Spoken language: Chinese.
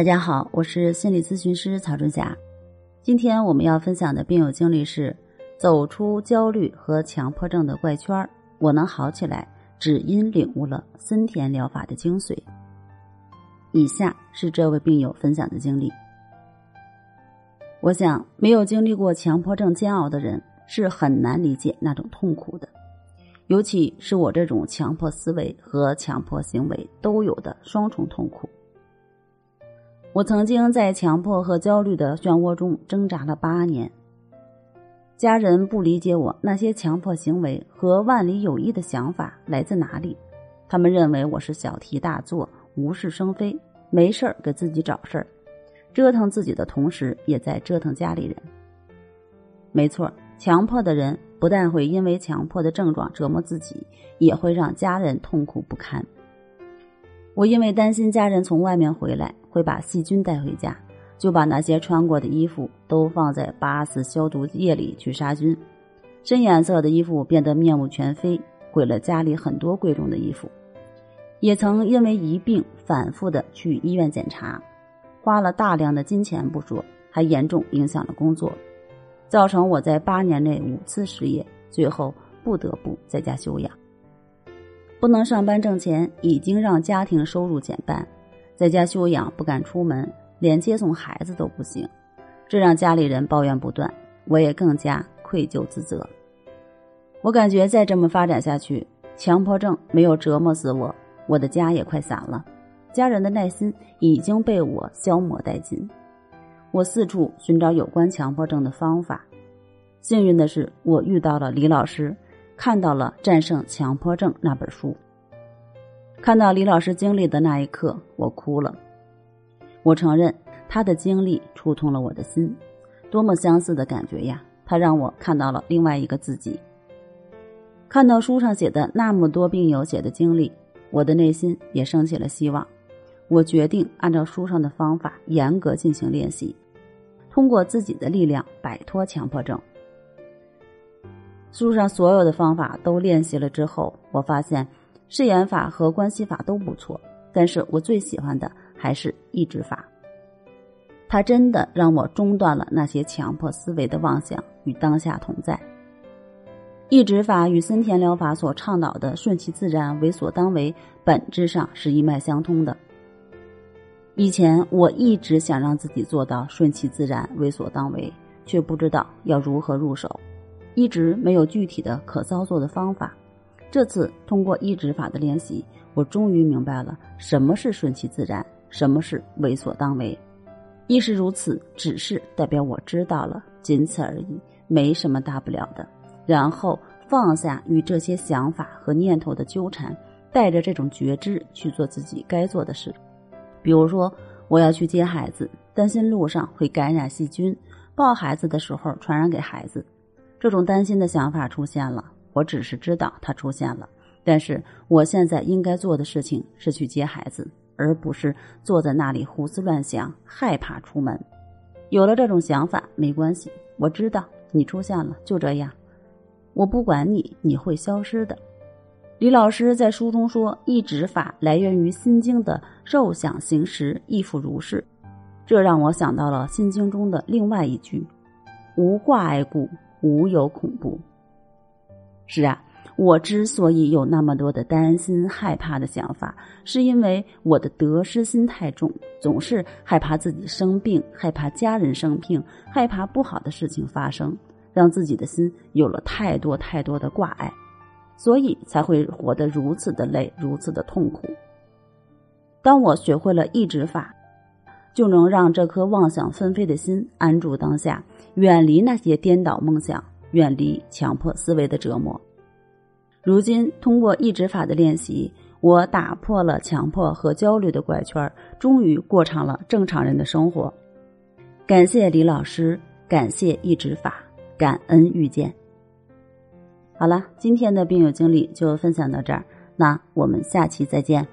大家好，我是心理咨询师曹春霞。今天我们要分享的病友经历是：走出焦虑和强迫症的怪圈我能好起来，只因领悟了森田疗法的精髓。以下是这位病友分享的经历。我想，没有经历过强迫症煎熬的人是很难理解那种痛苦的，尤其是我这种强迫思维和强迫行为都有的双重痛苦。我曾经在强迫和焦虑的漩涡中挣扎了八年，家人不理解我那些强迫行为和万里有益的想法来自哪里，他们认为我是小题大做、无事生非，没事儿给自己找事儿，折腾自己的同时也在折腾家里人。没错，强迫的人不但会因为强迫的症状折磨自己，也会让家人痛苦不堪。我因为担心家人从外面回来会把细菌带回家，就把那些穿过的衣服都放在八四消毒液里去杀菌。深颜色的衣服变得面目全非，毁了家里很多贵重的衣服。也曾因为一病反复的去医院检查，花了大量的金钱不说，还严重影响了工作，造成我在八年内五次失业，最后不得不在家休养。不能上班挣钱，已经让家庭收入减半，在家休养不敢出门，连接送孩子都不行，这让家里人抱怨不断，我也更加愧疚自责。我感觉再这么发展下去，强迫症没有折磨死我，我的家也快散了，家人的耐心已经被我消磨殆尽。我四处寻找有关强迫症的方法，幸运的是，我遇到了李老师。看到了《战胜强迫症》那本书，看到李老师经历的那一刻，我哭了。我承认他的经历触痛了我的心，多么相似的感觉呀！他让我看到了另外一个自己。看到书上写的那么多病友写的经历，我的内心也升起了希望。我决定按照书上的方法严格进行练习，通过自己的力量摆脱强迫症。书上所有的方法都练习了之后，我发现誓言法和关系法都不错，但是我最喜欢的还是抑制法。它真的让我中断了那些强迫思维的妄想，与当下同在。抑制法与森田疗法所倡导的顺其自然、为所当为，本质上是一脉相通的。以前我一直想让自己做到顺其自然、为所当为，却不知道要如何入手。一直没有具体的可操作的方法，这次通过一指法的练习，我终于明白了什么是顺其自然，什么是为所当为。亦是如此，只是代表我知道了，仅此而已，没什么大不了的。然后放下与这些想法和念头的纠缠，带着这种觉知去做自己该做的事。比如说，我要去接孩子，担心路上会感染细菌，抱孩子的时候传染给孩子。这种担心的想法出现了，我只是知道他出现了，但是我现在应该做的事情是去接孩子，而不是坐在那里胡思乱想，害怕出门。有了这种想法没关系，我知道你出现了，就这样，我不管你，你会消失的。李老师在书中说，抑制法来源于《心经》的“受想行识，亦复如是”，这让我想到了《心经》中的另外一句：“无挂碍故。”无有恐怖。是啊，我之所以有那么多的担心、害怕的想法，是因为我的得失心太重，总是害怕自己生病，害怕家人生病，害怕不好的事情发生，让自己的心有了太多太多的挂碍，所以才会活得如此的累，如此的痛苦。当我学会了抑制法。就能让这颗妄想纷飞的心安住当下，远离那些颠倒梦想，远离强迫思维的折磨。如今，通过抑制法的练习，我打破了强迫和焦虑的怪圈，终于过上了正常人的生活。感谢李老师，感谢抑制法，感恩遇见。好了，今天的病友经历就分享到这儿，那我们下期再见。